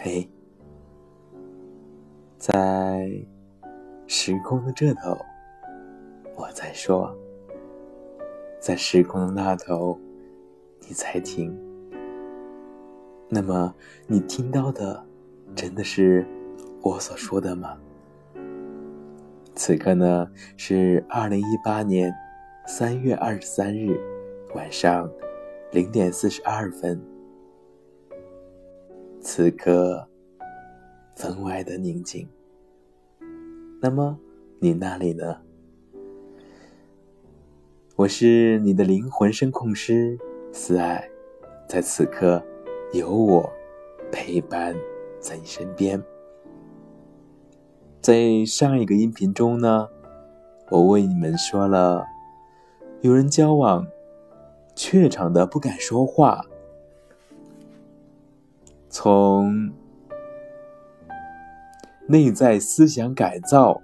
嘿，在时空的这头，我在说；在时空的那头，你在听。那么，你听到的真的是我所说的吗？此刻呢，是二零一八年三月二十三日晚上零点四十二分。此刻，分外的宁静。那么，你那里呢？我是你的灵魂声控师思爱，在此刻，有我陪伴在你身边。在上一个音频中呢，我为你们说了，有人交往，怯场的不敢说话。从内在思想改造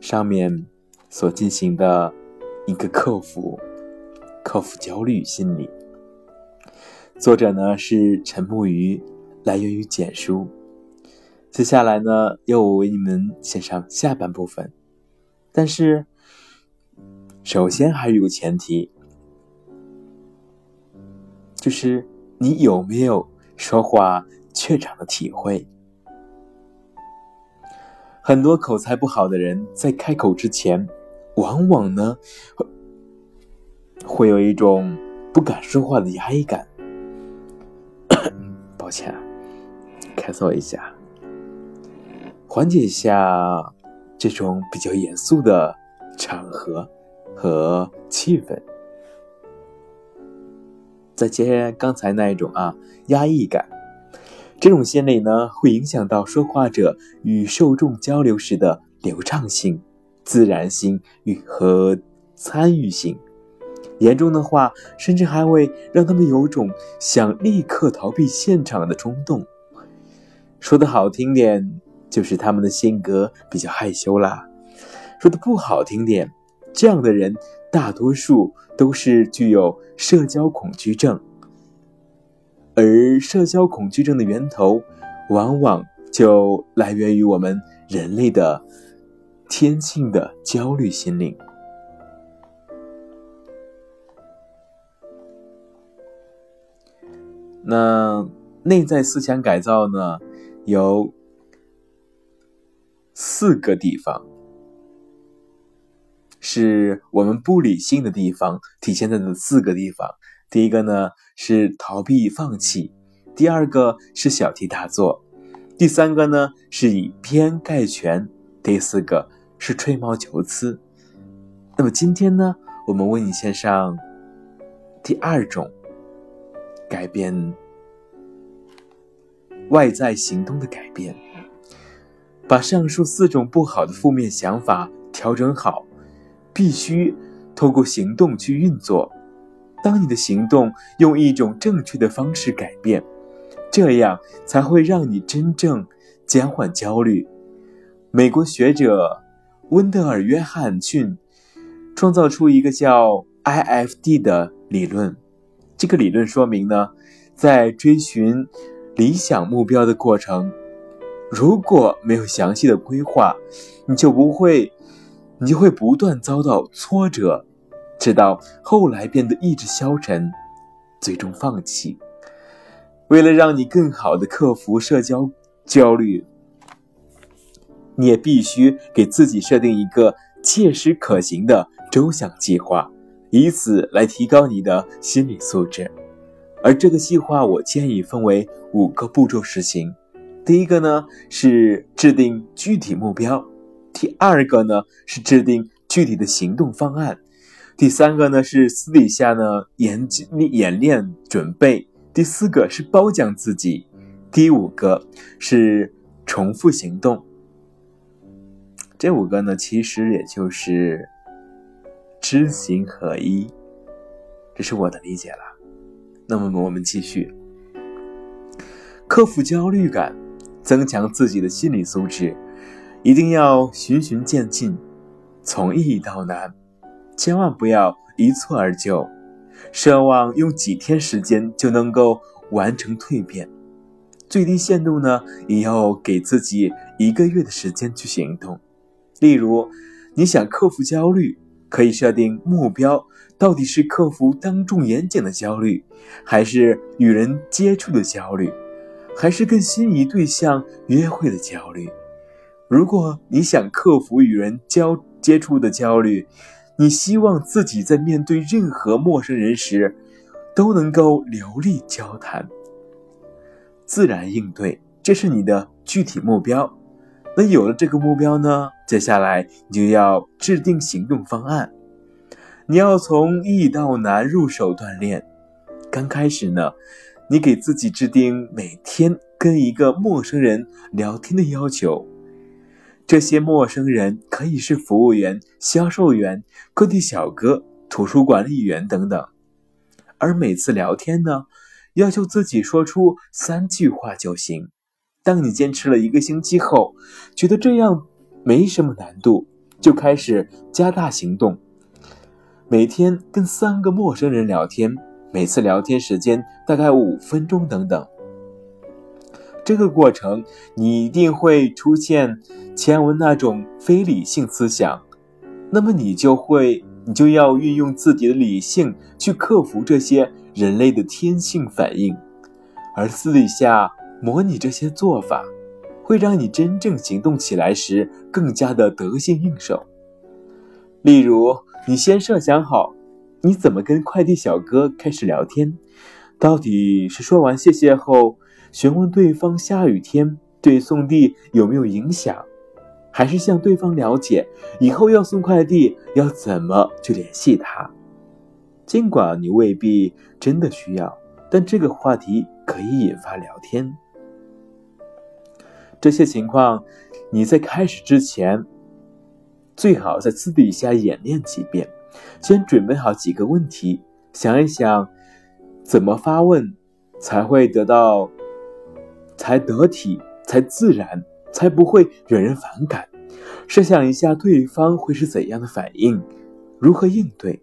上面所进行的一个克服，克服焦虑心理。作者呢是陈木鱼，来源于简书。接下来呢，要我为你们献上下半部分，但是首先还有个前提，就是你有没有？说话怯场的体会，很多口才不好的人在开口之前，往往呢会有一种不敢说话的压抑感。抱歉，咳嗽一下，缓解一下这种比较严肃的场合和气氛。再接刚才那一种啊，压抑感，这种心理呢，会影响到说话者与受众交流时的流畅性、自然性与和参与性。严重的话，甚至还会让他们有种想立刻逃避现场的冲动。说的好听点，就是他们的性格比较害羞啦；说的不好听点，这样的人。大多数都是具有社交恐惧症，而社交恐惧症的源头，往往就来源于我们人类的天性的焦虑心理。那内在思想改造呢，有四个地方。是我们不理性的地方体现在的四个地方。第一个呢是逃避放弃，第二个是小题大做，第三个呢是以偏概全，第四个是吹毛求疵。那么今天呢，我们为你献上第二种改变外在行动的改变，把上述四种不好的负面想法调整好。必须透过行动去运作。当你的行动用一种正确的方式改变，这样才会让你真正减缓焦虑。美国学者温德尔·约翰逊创造出一个叫 IFD 的理论。这个理论说明呢，在追寻理想目标的过程，如果没有详细的规划，你就不会。你就会不断遭到挫折，直到后来变得意志消沉，最终放弃。为了让你更好的克服社交焦虑，你也必须给自己设定一个切实可行的周详计划，以此来提高你的心理素质。而这个计划，我建议分为五个步骤实行。第一个呢，是制定具体目标。第二个呢是制定具体的行动方案，第三个呢是私底下呢演演练准备，第四个是褒奖自己，第五个是重复行动。这五个呢其实也就是知行合一，这是我的理解了。那么我们继续，克服焦虑感，增强自己的心理素质。一定要循序渐进，从易到难，千万不要一蹴而就，奢望用几天时间就能够完成蜕变。最低限度呢，也要给自己一个月的时间去行动。例如，你想克服焦虑，可以设定目标，到底是克服当众演讲的焦虑，还是与人接触的焦虑，还是跟心仪对象约会的焦虑？如果你想克服与人交接触的焦虑，你希望自己在面对任何陌生人时，都能够流利交谈。自然应对，这是你的具体目标。那有了这个目标呢？接下来你就要制定行动方案。你要从易到难入手锻炼。刚开始呢，你给自己制定每天跟一个陌生人聊天的要求。这些陌生人可以是服务员、销售员、各地小哥、图书管理员等等。而每次聊天呢？要求自己说出三句话就行。当你坚持了一个星期后，觉得这样没什么难度，就开始加大行动。每天跟三个陌生人聊天，每次聊天时间大概五分钟等等。这个过程你一定会出现前文那种非理性思想，那么你就会，你就要运用自己的理性去克服这些。人类的天性反应，而私底下模拟这些做法，会让你真正行动起来时更加的得心应手。例如，你先设想好你怎么跟快递小哥开始聊天，到底是说完谢谢后询问对方下雨天对送递有没有影响，还是向对方了解以后要送快递要怎么去联系他。尽管你未必真的需要，但这个话题可以引发聊天。这些情况，你在开始之前，最好在私底下演练几遍，先准备好几个问题，想一想怎么发问才会得到，才得体，才自然，才不会惹人反感。设想一下对方会是怎样的反应，如何应对。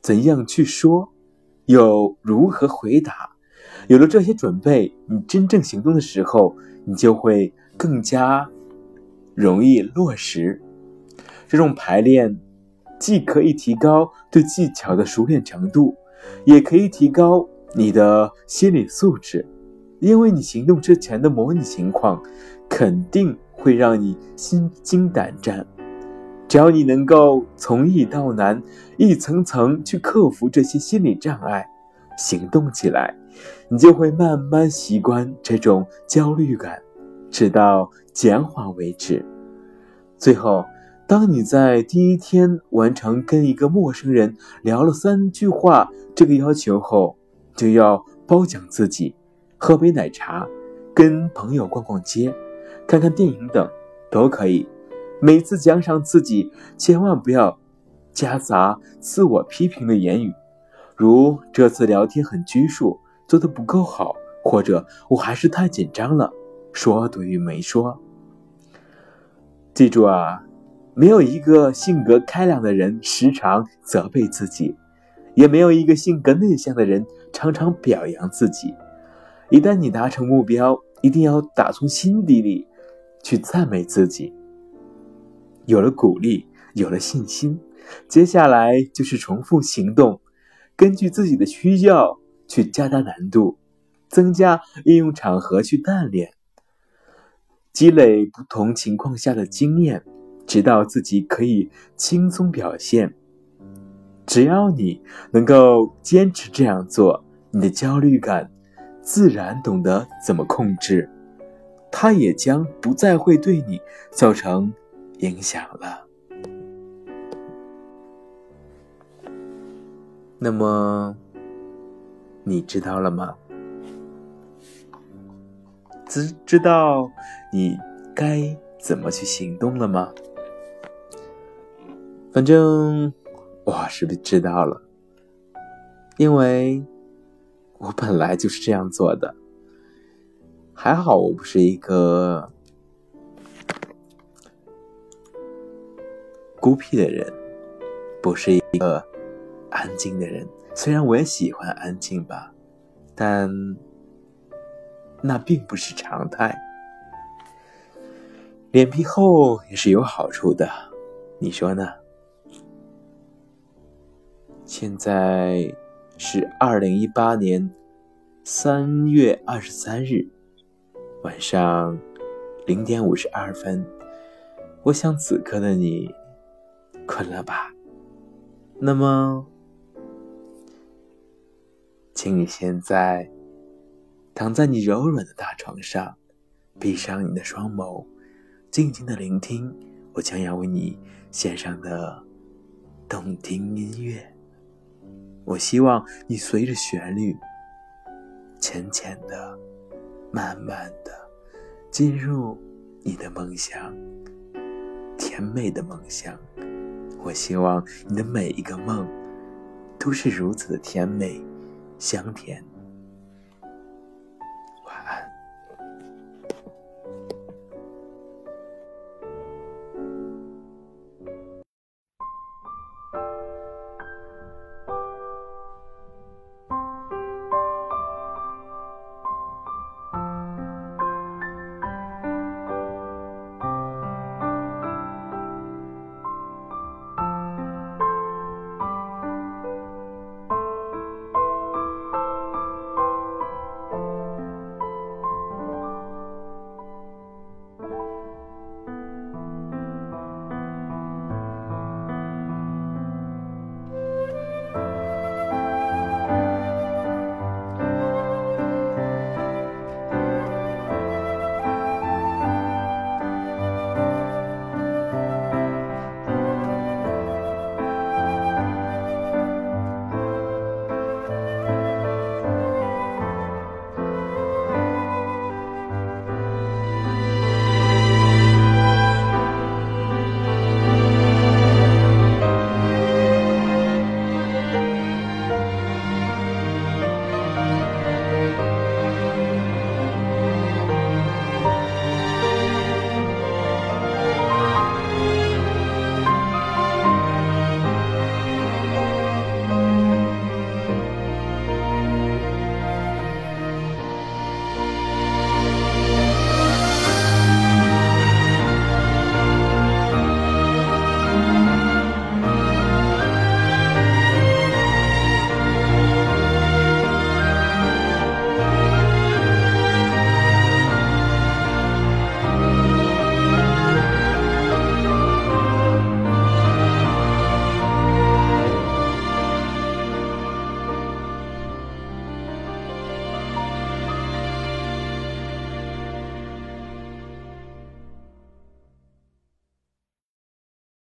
怎样去说，又如何回答？有了这些准备，你真正行动的时候，你就会更加容易落实。这种排练既可以提高对技巧的熟练程度，也可以提高你的心理素质，因为你行动之前的模拟情况，肯定会让你心惊胆战。只要你能够从易到难，一层层去克服这些心理障碍，行动起来，你就会慢慢习惯这种焦虑感，直到减缓为止。最后，当你在第一天完成跟一个陌生人聊了三句话这个要求后，就要褒奖自己，喝杯奶茶，跟朋友逛逛街，看看电影等，都可以。每次奖赏自己，千万不要夹杂自我批评的言语，如这次聊天很拘束，做的不够好，或者我还是太紧张了，说等于没说。记住啊，没有一个性格开朗的人时常责备自己，也没有一个性格内向的人常常表扬自己。一旦你达成目标，一定要打从心底里去赞美自己。有了鼓励，有了信心，接下来就是重复行动，根据自己的需要去加大难度，增加应用场合去锻炼，积累不同情况下的经验，直到自己可以轻松表现。只要你能够坚持这样做，你的焦虑感自然懂得怎么控制，它也将不再会对你造成。影响了。那么，你知道了吗？知知道你该怎么去行动了吗？反正我是知道了，因为我本来就是这样做的。还好我不是一个。孤僻的人，不是一个安静的人。虽然我也喜欢安静吧，但那并不是常态。脸皮厚也是有好处的，你说呢？现在是二零一八年三月二十三日晚上零点五十二分。我想此刻的你困了吧？那么，请你现在躺在你柔软的大床上，闭上你的双眸，静静的聆听我将要为你献上的动听音乐。我希望你随着旋律，浅浅的、慢慢的进入你的梦乡，甜美的梦乡。我希望你的每一个梦都是如此的甜美、香甜。